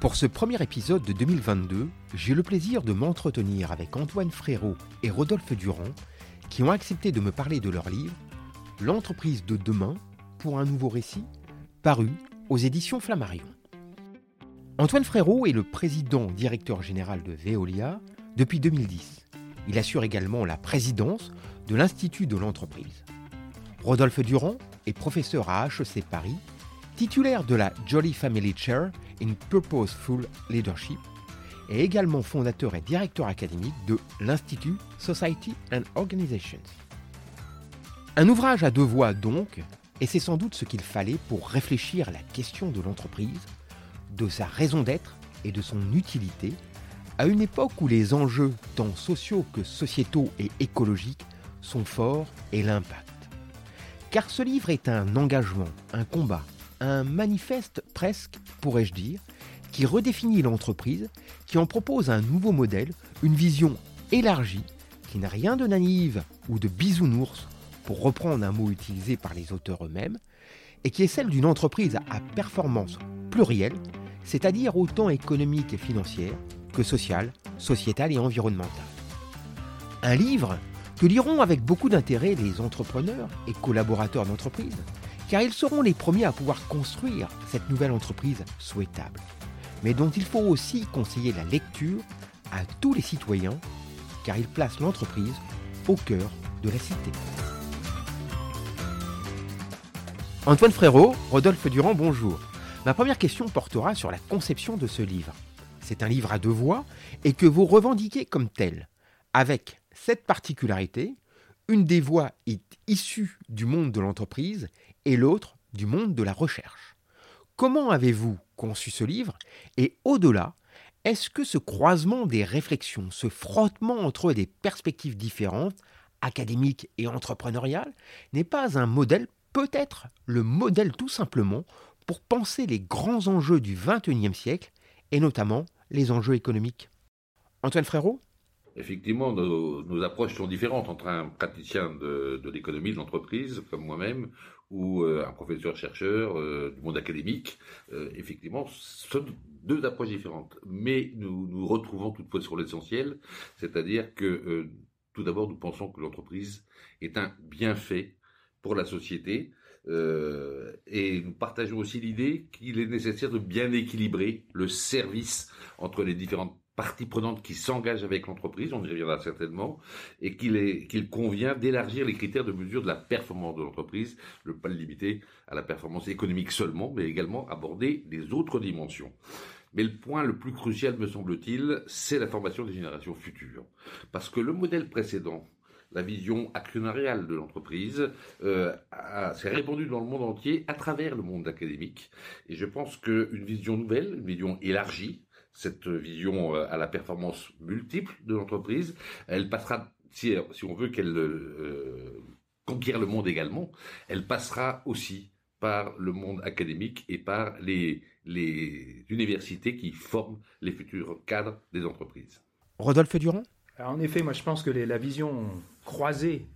Pour ce premier épisode de 2022, j'ai le plaisir de m'entretenir avec Antoine Frérot et Rodolphe Durand qui ont accepté de me parler de leur livre L'entreprise de demain pour un nouveau récit, paru aux éditions Flammarion. Antoine Frérot est le président directeur général de Veolia depuis 2010. Il assure également la présidence de l'Institut de l'entreprise. Rodolphe Durand est professeur à HEC Paris, titulaire de la Jolly Family Chair in Purposeful Leadership et également fondateur et directeur académique de l'Institut Society and Organizations. Un ouvrage à deux voix donc, et c'est sans doute ce qu'il fallait pour réfléchir à la question de l'entreprise, de sa raison d'être et de son utilité, à une époque où les enjeux tant sociaux que sociétaux et écologiques sont forts et l'impact. Car ce livre est un engagement, un combat, un manifeste presque, pourrais-je dire, qui redéfinit l'entreprise, qui en propose un nouveau modèle, une vision élargie, qui n'a rien de naïve ou de bisounours, pour reprendre un mot utilisé par les auteurs eux-mêmes, et qui est celle d'une entreprise à performance plurielle, c'est-à-dire autant économique et financière que sociale, sociétale et environnementale. Un livre que liront avec beaucoup d'intérêt les entrepreneurs et collaborateurs d'entreprise, car ils seront les premiers à pouvoir construire cette nouvelle entreprise souhaitable, mais dont il faut aussi conseiller la lecture à tous les citoyens, car il place l'entreprise au cœur de la cité. Antoine Frérot, Rodolphe Durand, bonjour. Ma première question portera sur la conception de ce livre. C'est un livre à deux voix et que vous revendiquez comme tel, avec cette particularité, une des voix est issue du monde de l'entreprise et l'autre du monde de la recherche. Comment avez-vous conçu ce livre Et au-delà, est-ce que ce croisement des réflexions, ce frottement entre des perspectives différentes, académiques et entrepreneuriales, n'est pas un modèle peut-être le modèle tout simplement pour penser les grands enjeux du XXIe siècle et notamment les enjeux économiques? Antoine Frérot Effectivement, nos, approches sont différentes entre un praticien de, l'économie, de l'entreprise, comme moi-même, ou euh, un professeur-chercheur euh, du monde académique. Euh, effectivement, ce sont deux approches différentes. Mais nous nous retrouvons toutefois sur l'essentiel, c'est-à-dire que tout d'abord, nous pensons que l'entreprise est un bienfait pour la société. Et nous partageons aussi l'idée qu'il est nécessaire de bien équilibrer le service entre les différentes parties prenantes qui s'engagent avec l'entreprise, on y reviendra certainement, et qu'il convient d'élargir les critères de mesure de la performance de l'entreprise, ne pas le limiter à la performance économique seulement, mais également aborder les autres dimensions. Mais le point le plus crucial, me semble-t-il, c'est la formation des générations futures. Parce que le modèle précédent, la vision actionnariale de l'entreprise euh, s'est répandue dans le monde entier à travers le monde académique. Et je pense qu'une vision nouvelle, une vision élargie, cette vision euh, à la performance multiple de l'entreprise, elle passera, si, on veut qu'elle euh, conquiert le monde également, elle passera aussi par le monde académique et par les, les universités qui forment les futurs cadres des entreprises. Rodolphe Durand? En effet, moi je pense que la vision croisée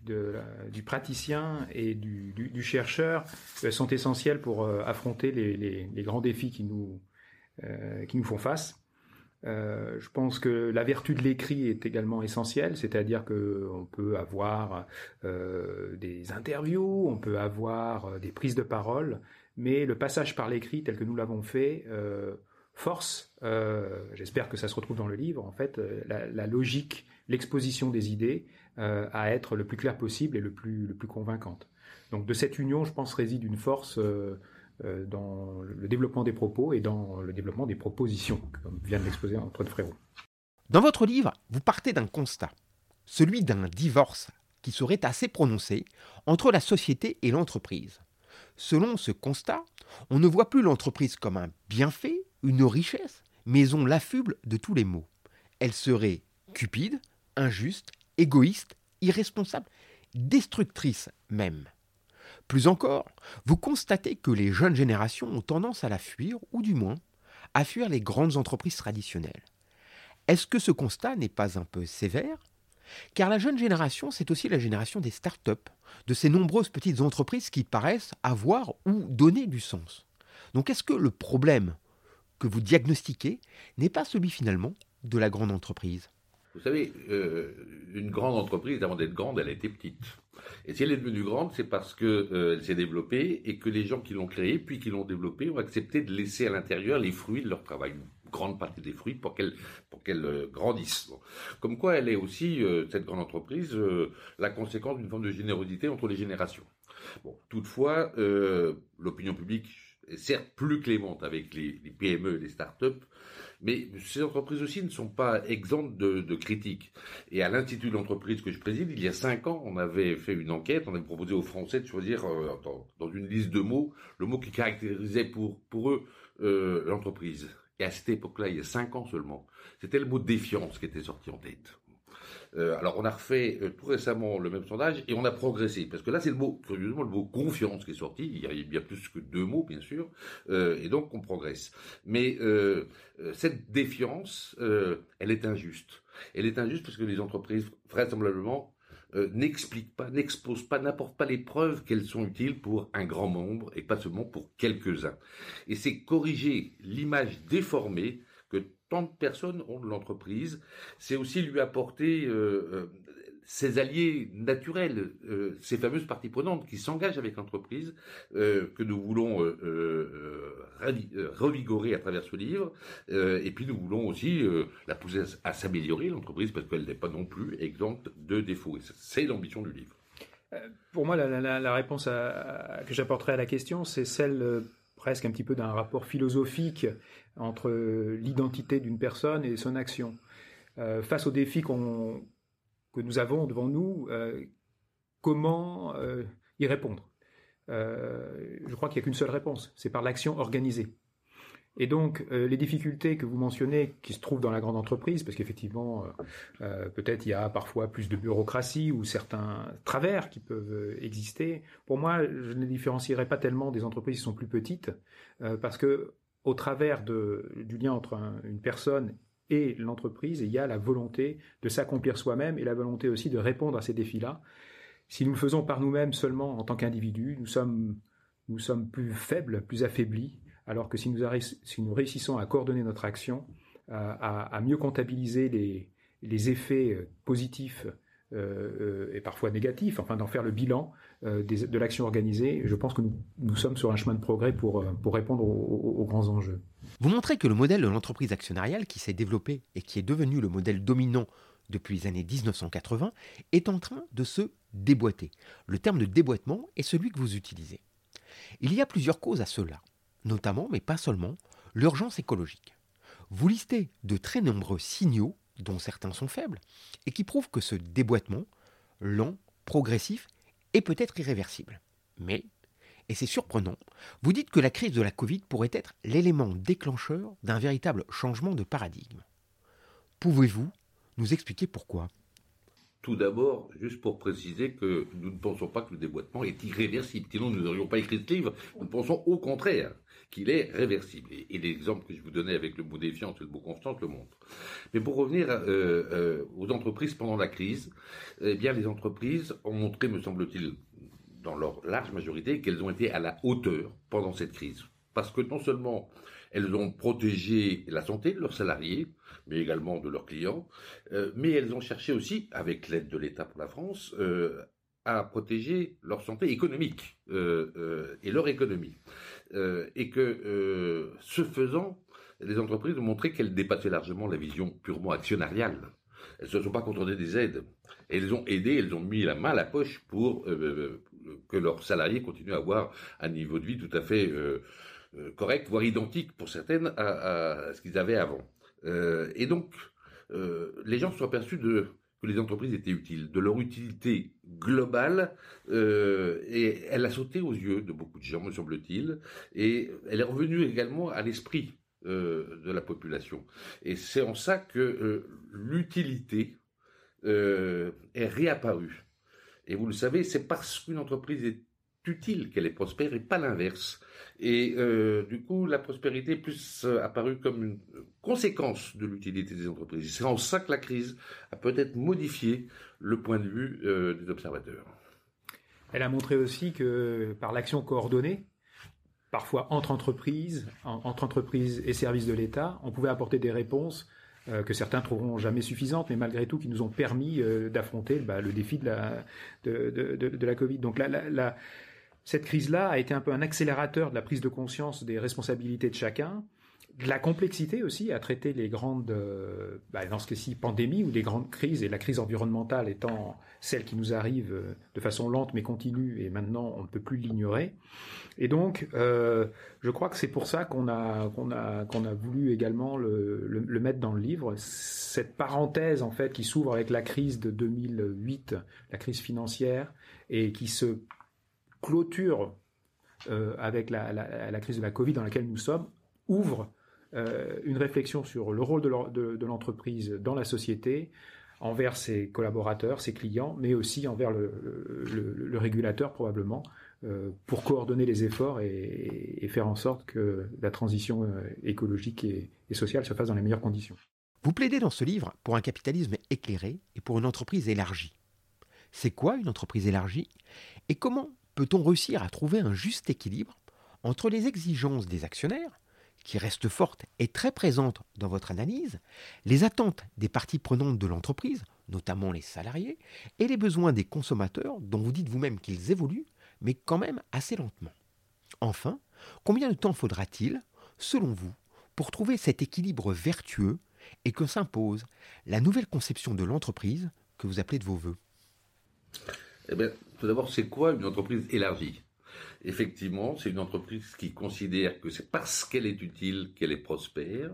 du praticien et du, chercheur euh, sont essentielles pour euh, affronter les, grands défis qui nous, euh, qui nous font face. Je pense que la vertu de l'écrit est également essentielle, c'est-à-dire qu'on peut avoir des interviews, on peut avoir des prises de parole, mais le passage par l'écrit tel que nous l'avons fait force, j'espère que ça se retrouve dans le livre, en fait, la logique l'exposition des idées euh, à être le plus clair possible et le plus, le plus convaincante. Donc de cette union, je pense, réside une force euh, euh, dans le développement des propos et dans le développement des propositions, comme vient de l'exposer Antoine Frérot. Dans votre livre, vous partez d'un constat, celui d'un divorce qui serait assez prononcé entre la société et l'entreprise. Selon ce constat, on ne voit plus l'entreprise comme un bienfait, une richesse, mais on l'affuble de tous les maux. Elle serait cupide, injuste, égoïste, irresponsable, destructrice même. Plus encore, vous constatez que les jeunes générations ont tendance à la fuir, ou du moins à fuir les grandes entreprises traditionnelles. Est-ce que ce constat n'est pas un peu sévère? Car la jeune génération, c'est aussi la génération des start-up, de ces nombreuses petites entreprises qui paraissent avoir ou donner du sens. Donc est-ce que le problème que vous diagnostiquez n'est pas celui finalement de la grande entreprise? Vous savez, euh, une grande entreprise, avant d'être grande, elle été petite. Et si elle est devenue grande, c'est parce qu'elle euh, s'est développée et que les gens qui l'ont créée, puis qui l'ont développée, ont accepté de laisser à l'intérieur les fruits de leur travail grande partie des fruits pour qu'elle pour qu'elle euh, grandisse. Comme quoi, elle est aussi cette grande entreprise la conséquence d'une forme de générosité entre les générations. Toutefois, l'opinion publique est certes plus clémente avec les, les PME et les start-up, mais ces entreprises aussi ne sont pas exemptes de, critiques. Et à l'Institut d'entreprise que je préside, il y a cinq ans, on avait fait une enquête, on avait proposé aux Français de choisir euh, dans, une liste de mots le mot qui caractérisait pour, pour eux euh, l'entreprise. Et à cette époque-là, il y a cinq ans seulement, c'était le mot défiance qui était sorti en tête. Euh, alors on a refait euh, tout récemment le même sondage et on a progressé parce que là c'est le mot curieusement le mot confiance qui est sorti. Il y a bien plus que deux mots bien sûr euh, et donc on progresse. Mais cette défiance, elle est injuste. Elle est injuste parce que les entreprises vraisemblablement n'expliquent pas, n'exposent pas, n'apportent pas les preuves qu'elles sont utiles pour un grand nombre et pas seulement pour quelques-uns. Et c'est corriger l'image déformée tant de personnes ont de l'entreprise, c'est aussi lui apporter euh, euh, ses alliés naturels, euh, ces fameuses parties prenantes qui s'engagent avec l'entreprise, que nous voulons revigorer à travers ce livre, et puis nous voulons aussi la pousser à, s'améliorer, l'entreprise, parce qu'elle n'est pas non plus exempte de défauts. c'est l'ambition du livre. Pour moi, la, réponse que j'apporterai à la question, c'est celle presque un petit peu d'un rapport philosophique entre l'identité d'une personne et son action. Euh, face aux défis que nous avons devant nous, euh, comment euh, y répondre? Je crois qu'il n'y a qu'une seule réponse, c'est par l'action organisée. Et donc, euh, les difficultés que vous mentionnez, qui se trouvent dans la grande entreprise, parce qu'effectivement, euh, euh, peut-être il y a parfois plus de bureaucratie ou certains travers qui peuvent exister. Pour moi, je ne différencierais pas tellement des entreprises qui sont plus petites, parce que au travers du lien entre une personne et l'entreprise, il y a la volonté de s'accomplir soi-même et la volonté aussi de répondre à ces défis-là. Si nous le faisons par nous-mêmes seulement en tant qu'individus, nous sommes, nous sommes plus faibles, plus affaiblis alors que si nous, réussissons à coordonner notre action, à, mieux comptabiliser les, effets euh, positifs euh, et parfois négatifs, enfin d'en faire le bilan euh, de l'action organisée, je pense que nous, sommes sur un chemin de progrès pour, répondre aux, grands enjeux. Vous montrez que le modèle de l'entreprise actionnariale qui s'est développé et qui est devenu le modèle dominant depuis les années 1980 est en train de se déboîter. Le terme de déboîtement est celui que vous utilisez. Il y a plusieurs causes à cela notamment, mais pas seulement, l'urgence écologique. Vous listez de très nombreux signaux, dont certains sont faibles, et qui prouvent que ce déboîtement, lent, progressif, est peut-être irréversible. Mais, et c'est surprenant, vous dites que la crise de la Covid pourrait être l'élément déclencheur d'un véritable changement de paradigme. Pouvez-vous nous expliquer pourquoi? Tout d'abord, juste pour préciser que nous ne pensons pas que le déboîtement est irréversible. Sinon, nous n'aurions pas écrit ce livre. Nous pensons au contraire qu'il est réversible. Et, l'exemple que je vous donnais avec le mot défiance et le mot constante le montre. Mais pour revenir euh, euh, aux entreprises pendant la crise, eh bien, les entreprises ont montré, me semble-t-il, dans leur large majorité, qu'elles ont été à la hauteur pendant cette crise. Parce que non seulement elles ont protégé la santé de leurs salariés, mais également de leurs clients, euh, mais elles ont cherché aussi, avec l'aide de l'État pour la France, euh, à protéger leur santé économique euh, et leur économie. et que, ce faisant, les entreprises ont montré qu'elles dépassaient largement la vision purement actionnariale. Elles ne se sont pas contentées des aides. Elles ont aidé, elles ont mis la main à la poche pour que leurs salariés continuent à avoir un niveau de vie tout à fait correct, voire identique pour certaines à ce qu'ils avaient avant. Euh, et donc, euh, les gens sont aperçus de, que les entreprises étaient utiles, de leur utilité globale, euh, et elle a sauté aux yeux de beaucoup de gens, me semble-t-il, et elle est revenue également à l'esprit de la population. Et c'est en ça que l'utilité est réapparue. Et vous le savez, c'est parce qu'une entreprise est utile qu'elle est prospère et pas l'inverse. Et euh, du coup, la prospérité est plus euh, apparue comme une conséquence de l'utilité des entreprises. C'est en ça que la crise a peut-être modifié le point de vue euh, des observateurs. Elle a montré aussi que par l'action coordonnée, parfois entre entreprises, entre entreprises et services de l'État, on pouvait apporter des réponses que certains trouveront jamais suffisantes, mais malgré tout qui nous ont permis d'affronter bah, le défi de la, de, de, la Covid. Donc la, cette crise-là a été un peu un accélérateur de la prise de conscience des responsabilités de chacun, de la complexité aussi à traiter les grandes, euh, bah, dans ce cas-ci, pandémies ou des grandes crises, et la crise environnementale étant celle qui nous arrive euh, de façon lente mais continue, et maintenant on ne peut plus l'ignorer. Et donc, euh, je crois que c'est pour ça qu'on a, qu'on a, qu'on a voulu également le, le, le, mettre dans le livre. Cette parenthèse, en fait, qui s'ouvre avec la crise de 2008, la crise financière, et qui se clôture euh, avec la, crise de la Covid dans laquelle nous sommes, ouvre euh, une réflexion sur le rôle de l'entreprise dans la société, envers ses collaborateurs, ses clients, mais aussi envers le, régulateur probablement, euh, pour coordonner les efforts et, faire en sorte que la transition écologique et sociale se fasse dans les meilleures conditions. Vous plaidez dans ce livre pour un capitalisme éclairé et pour une entreprise élargie. C'est quoi une entreprise élargie? Et comment peut-on réussir à trouver un juste équilibre entre les exigences des actionnaires, qui restent fortes et très présentes dans votre analyse, les attentes des parties prenantes de l'entreprise, notamment les salariés, et les besoins des consommateurs, dont vous dites vous-même qu'ils évoluent, mais quand même assez lentement? Enfin, combien de temps faudra-t-il, selon vous, pour trouver cet équilibre vertueux et que s'impose la nouvelle conception de l'entreprise que vous appelez de vos voeux? Eh bien, tout d'abord, c'est quoi une entreprise élargie? Effectivement, c'est une entreprise qui considère que c'est parce qu'elle est utile qu'elle est prospère,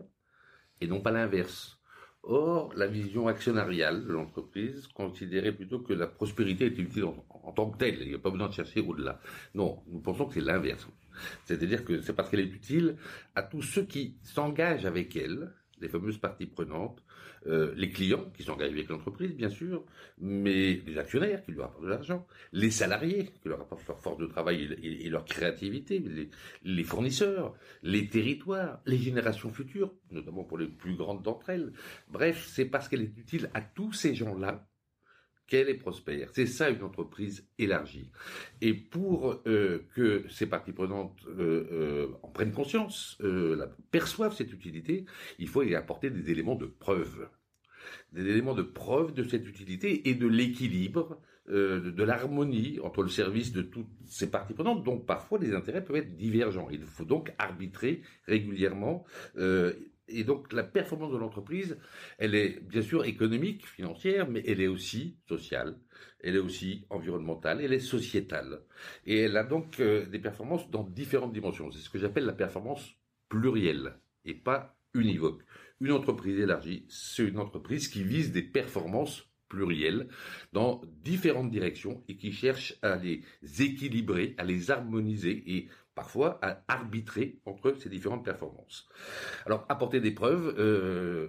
et non pas l'inverse. Or, la vision actionnariale de l'entreprise considérait plutôt que la prospérité était utile en, tant que telle. Il n'y a pas besoin de chercher au-delà. Non, nous pensons que c'est l'inverse. C'est-à-dire que c'est parce qu'elle est utile à tous ceux qui s'engagent avec elle, les fameuses parties prenantes, euh, les clients qui s'engagent avec l'entreprise, bien sûr, mais les actionnaires qui lui apportent de l'argent, les salariés qui leur apportent leur force de travail et, leur créativité, les, fournisseurs, les territoires, les générations futures, notamment pour les plus grandes d'entre elles. Bref, c'est parce qu'elle est utile à tous ces gens-là qu'elle est prospère. C'est ça une entreprise élargie. Et pour euh, que ces parties prenantes euh, euh, en prennent conscience, perçoivent cette utilité, il faut y apporter des éléments de preuve. Des éléments de preuve de cette utilité et de l'équilibre, de, de l'harmonie entre le service de toutes ces parties prenantes. Donc parfois les intérêts peuvent être divergents. Il faut donc arbitrer régulièrement et donc la performance de l'entreprise, elle est bien sûr économique, financière, mais elle est aussi sociale, elle est aussi environnementale, elle est sociétale. Et elle a donc euh, des performances dans différentes dimensions. C'est ce que j'appelle la performance plurielle et pas univoque. Une entreprise élargie, c'est une entreprise qui vise des performances plurielles dans différentes directions et qui cherche à les équilibrer, à les harmoniser et parfois à arbitrer entre ces différentes performances. Alors apporter des preuves euh,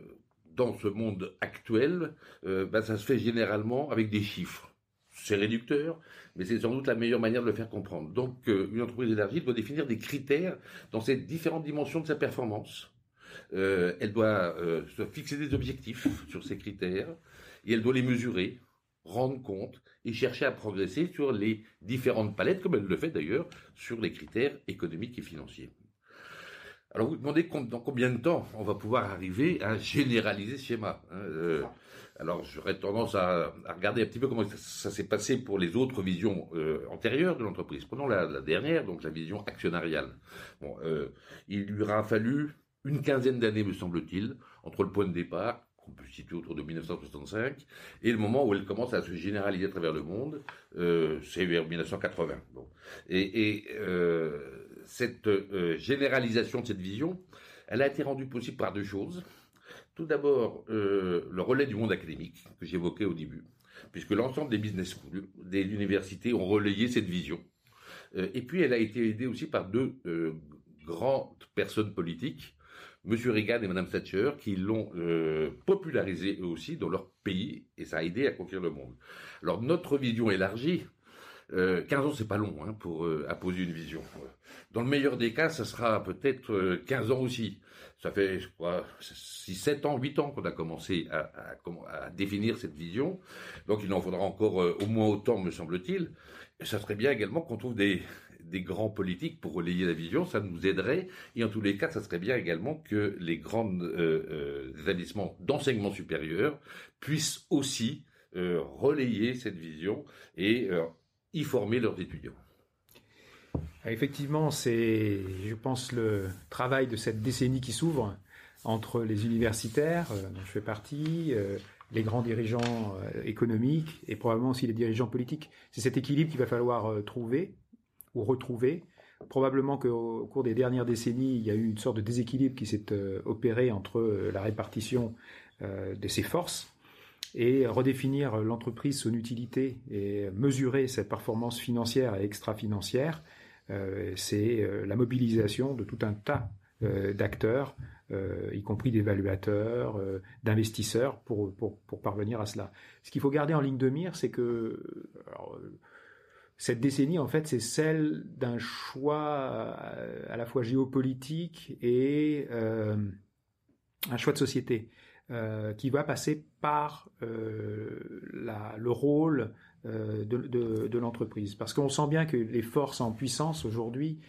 dans ce monde actuel, euh, ben, ça se fait généralement avec des chiffres. C'est réducteur, mais c'est sans doute la meilleure manière de le faire comprendre. Donc euh, une entreprise élargie doit définir des critères dans ces différentes dimensions de sa performance. elle doit se fixer des objectifs sur ces critères et elle doit les mesurer rendre compte et chercher à progresser sur les différentes palettes, comme elle le fait d'ailleurs sur les critères économiques et financiers. Alors vous, vous demandez dans combien de temps on va pouvoir arriver à généraliser ce schéma. Hein, euh, alors j'aurais tendance à, regarder un petit peu comment ça, s'est passé pour les autres visions euh, antérieures de l'entreprise. Prenons la, dernière, donc la vision actionnariale. Bon, euh, il lui aura fallu une quinzaine d'années, me semble-t-il, entre le point de départ on peut situer autour de 1965, et le moment où elle commence à se généraliser à travers le monde, euh, c'est vers 1980. Bon. Et, euh, cette euh, généralisation de cette vision, elle a été rendue possible par deux choses. Tout d'abord, le relais du monde académique que j'évoquais au début, puisque l'ensemble des business schools, des universités ont relayé cette vision. et puis, elle a été aidée aussi par deux grandes personnes politiques M. Reagan et Mme Thatcher qui l'ont euh, popularisé eux aussi dans leur pays et ça a aidé à conquérir le monde. Alors notre vision élargie, euh, 15 ans c'est pas long hein, pour euh, apposer une vision. Dans le meilleur des cas, ça sera peut-être 15 ans aussi. Ça fait, je crois, 6, 7 ans, 8 ans qu'on a commencé à, à, définir cette vision. Donc il en faudra encore au moins autant, me semble-t-il. Et ça serait bien également qu'on trouve des, des grands politiques pour relayer la vision, ça nous aiderait. Et en tous les cas, ça serait bien également que les grands euh, euh, établissements d'enseignement supérieur puissent aussi euh, relayer cette vision et y former leurs étudiants. Effectivement, c'est, je pense, le travail de cette décennie qui s'ouvre entre les universitaires, dont je fais partie, les grands dirigeants économiques et probablement aussi les dirigeants politiques. C'est cet équilibre qu'il va falloir trouver ou retrouver. Probablement qu'au cours des dernières décennies, il y a eu une sorte de déséquilibre qui s'est euh, opéré entre euh, la répartition euh, de ses forces et redéfinir l'entreprise, son utilité et mesurer cette performance financière et extra-financière, c'est la mobilisation de tout un tas d'acteurs, y compris d'évaluateurs, d'investisseurs, pour, pour, pour, parvenir à cela. Ce qu'il faut garder en ligne de mire, c'est que cette décennie, en fait, c'est celle d'un choix euh, à la fois géopolitique et euh, un choix de société euh, qui va passer par le rôle de, l'entreprise. Parce qu'on sent bien que les forces en puissance aujourd'hui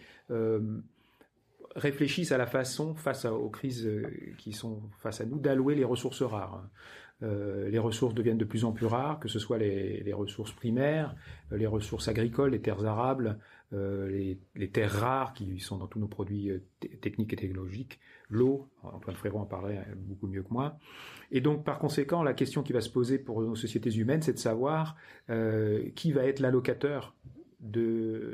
réfléchissent à la façon, face aux crises qui sont face à nous, d'allouer les ressources rares. Euh, les ressources deviennent de plus en plus rares, que ce soit les, ressources primaires, euh, les ressources agricoles, les terres arables, euh, les, terres rares qui sont dans tous nos produits techniques et technologiques, l'eau, Antoine Fréron en parlerait beaucoup mieux que moi. Et donc par conséquent, la question qui va se poser pour nos sociétés humaines, c'est de savoir qui va être l'allocateur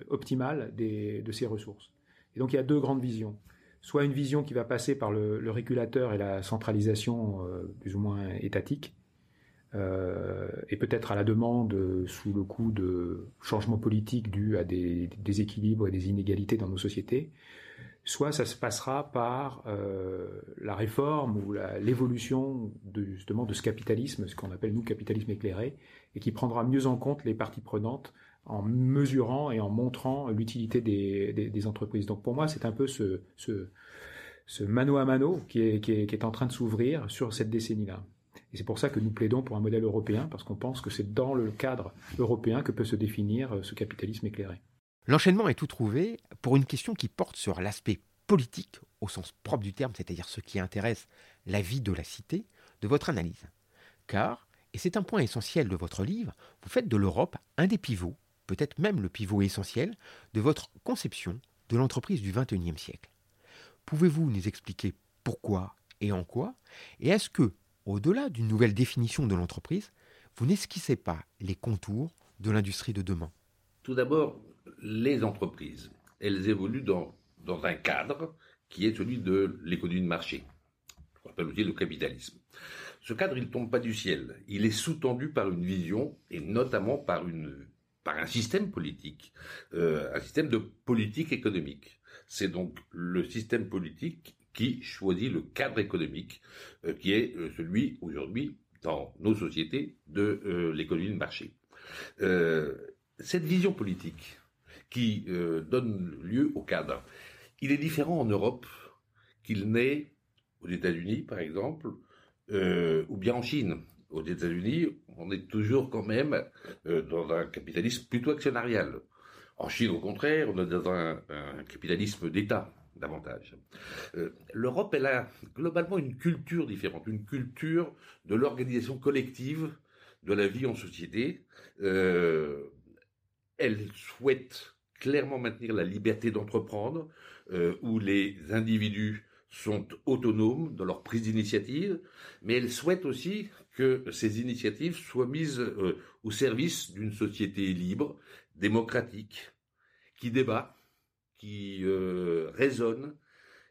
optimal de ces ressources. Et donc il y a deux grandes visions soit une vision qui va passer par le, régulateur et la centralisation euh, plus ou moins étatique, euh, et peut-être à la demande euh, sous le coup de changements politiques dus à des déséquilibres et des inégalités dans nos sociétés, soit ça se passera par la réforme ou l'évolution justement de ce capitalisme, ce qu'on appelle nous capitalisme éclairé, et qui prendra mieux en compte les parties prenantes en mesurant et en montrant l'utilité des, entreprises. Donc pour moi, c'est un peu ce, ce, mano à mano qui est, qui est, en train de s'ouvrir sur cette décennie-là. Et c'est pour ça que nous plaidons pour un modèle européen, parce qu'on pense que c'est dans le cadre européen que peut se définir euh, ce capitalisme éclairé. L'enchaînement est tout trouvé pour une question qui porte sur l'aspect politique au sens propre du terme, c'est-à-dire ce qui intéresse la vie de la cité, de votre analyse. Car, et c'est un point essentiel de votre livre, vous faites de l'Europe un des pivots peut-être même le pivot essentiel, de votre conception de l'entreprise du XXIe siècle. Pouvez-vous nous expliquer pourquoi et en quoi? Et est-ce que, au-delà d'une nouvelle définition de l'entreprise, vous n'esquissez pas les contours de l'industrie de demain? Tout d'abord, les entreprises, elles évoluent dans, dans un cadre qui est celui de l'économie de marché. On appelle aussi le capitalisme. Ce cadre, il ne tombe pas du ciel. Il est sous-tendu par une vision et notamment par une par un système politique, euh, un système de politique économique. C'est donc le système politique qui choisit le cadre économique, euh, qui est euh, celui aujourd'hui dans nos sociétés de l'économie de marché. cette vision politique qui donne lieu au cadre, il est différent en Europe qu'il n'est aux États-Unis, par exemple, ou bien en Chine aux États-Unis, on est toujours quand même euh, dans un capitalisme plutôt actionnarial. En Chine, au contraire, on est dans un, capitalisme d'État davantage. Euh, L'Europe, elle a globalement une culture différente, une culture de l'organisation collective de la vie en société. Euh, elle souhaite clairement maintenir la liberté d'entreprendre, où les individus sont autonomes dans leur prise d'initiative, mais elle souhaite aussi que ces initiatives soient mises euh, au service d'une société libre, démocratique, qui débat, qui euh, raisonne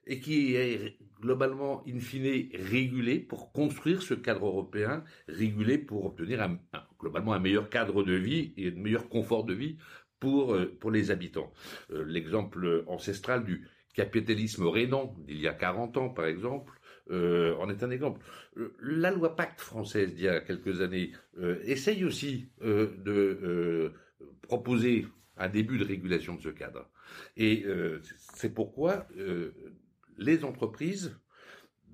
et qui est globalement, in fine, régulée pour construire ce cadre européen, régulé pour obtenir globalement un meilleur cadre de vie et un meilleur confort de vie pour, euh, pour les habitants. L'exemple ancestral du capitalisme rénan d'il y a 40 ans, par exemple, euh, en est un exemple. La loi Pacte française d'il y a quelques années essaye aussi de proposer un début de régulation de ce cadre. Et c'est pourquoi les entreprises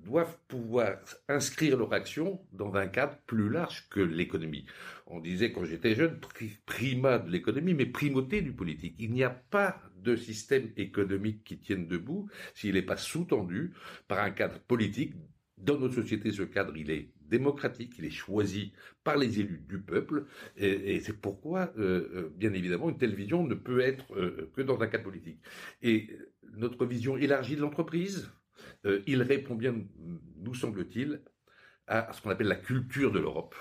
doivent pouvoir inscrire leur action dans un cadre plus large que l'économie. On disait quand j'étais jeune, primat de l'économie, mais primauté du politique. Il n'y a pas de système économique qui tienne debout s'il n'est pas sous-tendu par un cadre politique. Dans notre société, ce cadre, il est démocratique, il est choisi par les élus du peuple, et, c'est pourquoi, euh, euh, bien évidemment, une telle vision ne peut être euh, que dans un cadre politique. Et notre vision élargie de l'entreprise, euh, il répond bien, nous semble-t-il, à ce qu'on appelle la culture de l'Europe,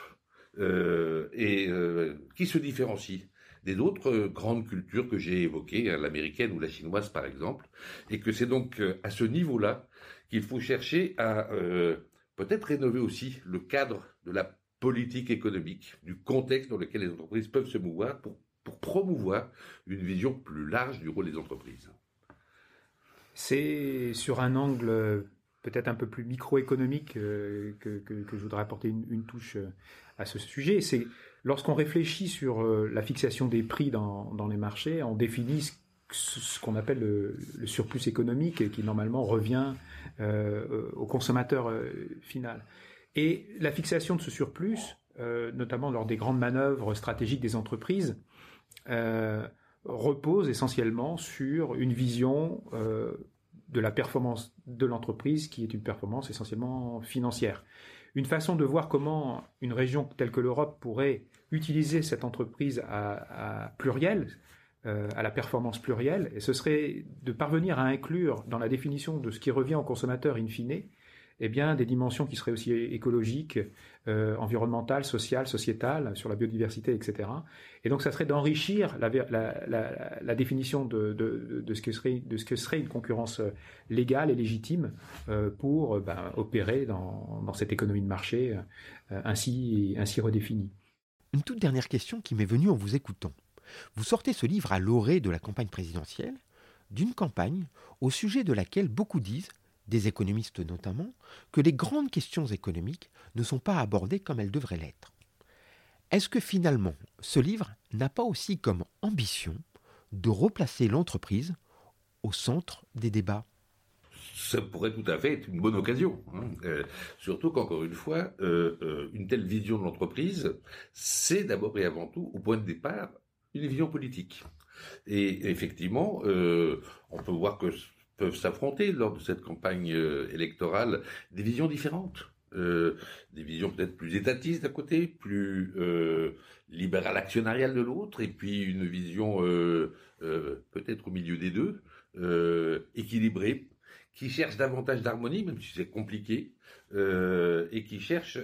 euh, et euh, qui se différencie des autres grandes cultures que j'ai évoquées, hein, l'américaine ou la chinoise par exemple, et que c'est donc à ce niveau-là qu'il faut chercher à peut-être rénover aussi le cadre de la politique économique, du contexte dans lequel les entreprises peuvent se mouvoir pour promouvoir une vision plus large du rôle des entreprises. C'est sur un angle euh, peut-être un peu plus microéconomique euh, que, je voudrais apporter une, touche euh, à ce sujet. C'est lorsqu'on réfléchit sur la fixation des prix dans, les marchés, on définit ce, qu'on appelle le, surplus économique qui normalement revient au consommateur final. Et la fixation de ce surplus, notamment lors des grandes manœuvres stratégiques des entreprises, repose essentiellement sur une vision euh, de la performance de l'entreprise qui est une performance essentiellement financière. Une façon de voir comment une région telle que l'Europe pourrait utiliser cette entreprise à, pluriel, euh, à la performance plurielle, et ce serait de parvenir à inclure dans la définition de ce qui revient au consommateur in fine, eh des dimensions qui seraient aussi écologiques, euh, environnementales, sociales, sociétales, sur la biodiversité, etc. Et donc, ça serait d'enrichir la, définition de, ce que serait, une concurrence euh, légale et légitime euh, pour ben, opérer dans, cette économie de marché ainsi, ainsi redéfinie. Une toute dernière question qui m'est venue en vous écoutant. Vous sortez ce livre à l'orée de la campagne présidentielle, d'une campagne au sujet de laquelle beaucoup disent des économistes notamment, que les grandes questions économiques ne sont pas abordées comme elles devraient l'être. Est-ce que finalement, ce livre n'a pas aussi comme ambition de replacer l'entreprise au centre des débats? Ça pourrait tout à fait être une bonne occasion. Hein. Euh, surtout qu'encore une fois, euh, euh, une telle vision de l'entreprise, c'est d'abord et avant tout, au point de départ, une vision politique. Et effectivement, on peut voir que peuvent s'affronter lors de cette campagne euh, électorale des visions différentes. Euh, des visions peut-être plus étatistes d'un côté, plus euh, libérales actionnariales de l'autre, et puis une vision peut-être au milieu des deux, équilibrée, qui cherche davantage d'harmonie, même si c'est compliqué, et qui cherche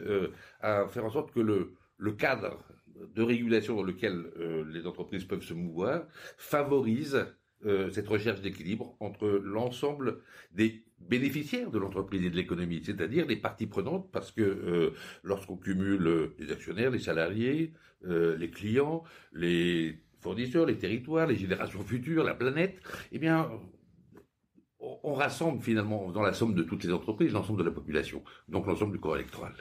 à faire en sorte que le cadre de régulation dans lequel les entreprises peuvent se mouvoir favorise euh, cette recherche d'équilibre entre l'ensemble des bénéficiaires de l'entreprise et de l'économie, c'est-à-dire les parties prenantes, parce que euh, lorsqu'on cumule les actionnaires, les salariés, euh, les clients, les fournisseurs, les territoires, les générations futures, la planète, eh bien, on rassemble finalement dans la somme de toutes les entreprises l'ensemble de la population, donc l'ensemble du corps électoral.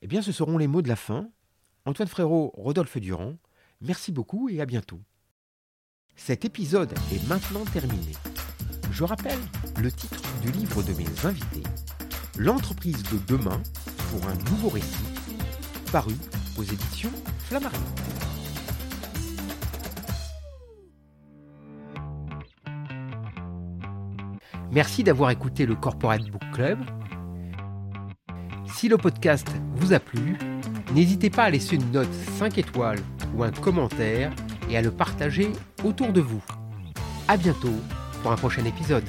Eh bien, ce seront les mots de la fin. Antoine Frérot, Rodolphe Durand, merci beaucoup et à bientôt. Cet épisode est maintenant terminé. Je rappelle le titre du livre de mes invités, L'entreprise de demain pour un nouveau récit, paru aux éditions Flammarion. Merci d'avoir écouté le Corporate Book Club. Si le podcast vous a plu, n'hésitez pas à laisser une note 5 étoiles ou un commentaire et à le partager autour de vous. A bientôt pour un prochain épisode.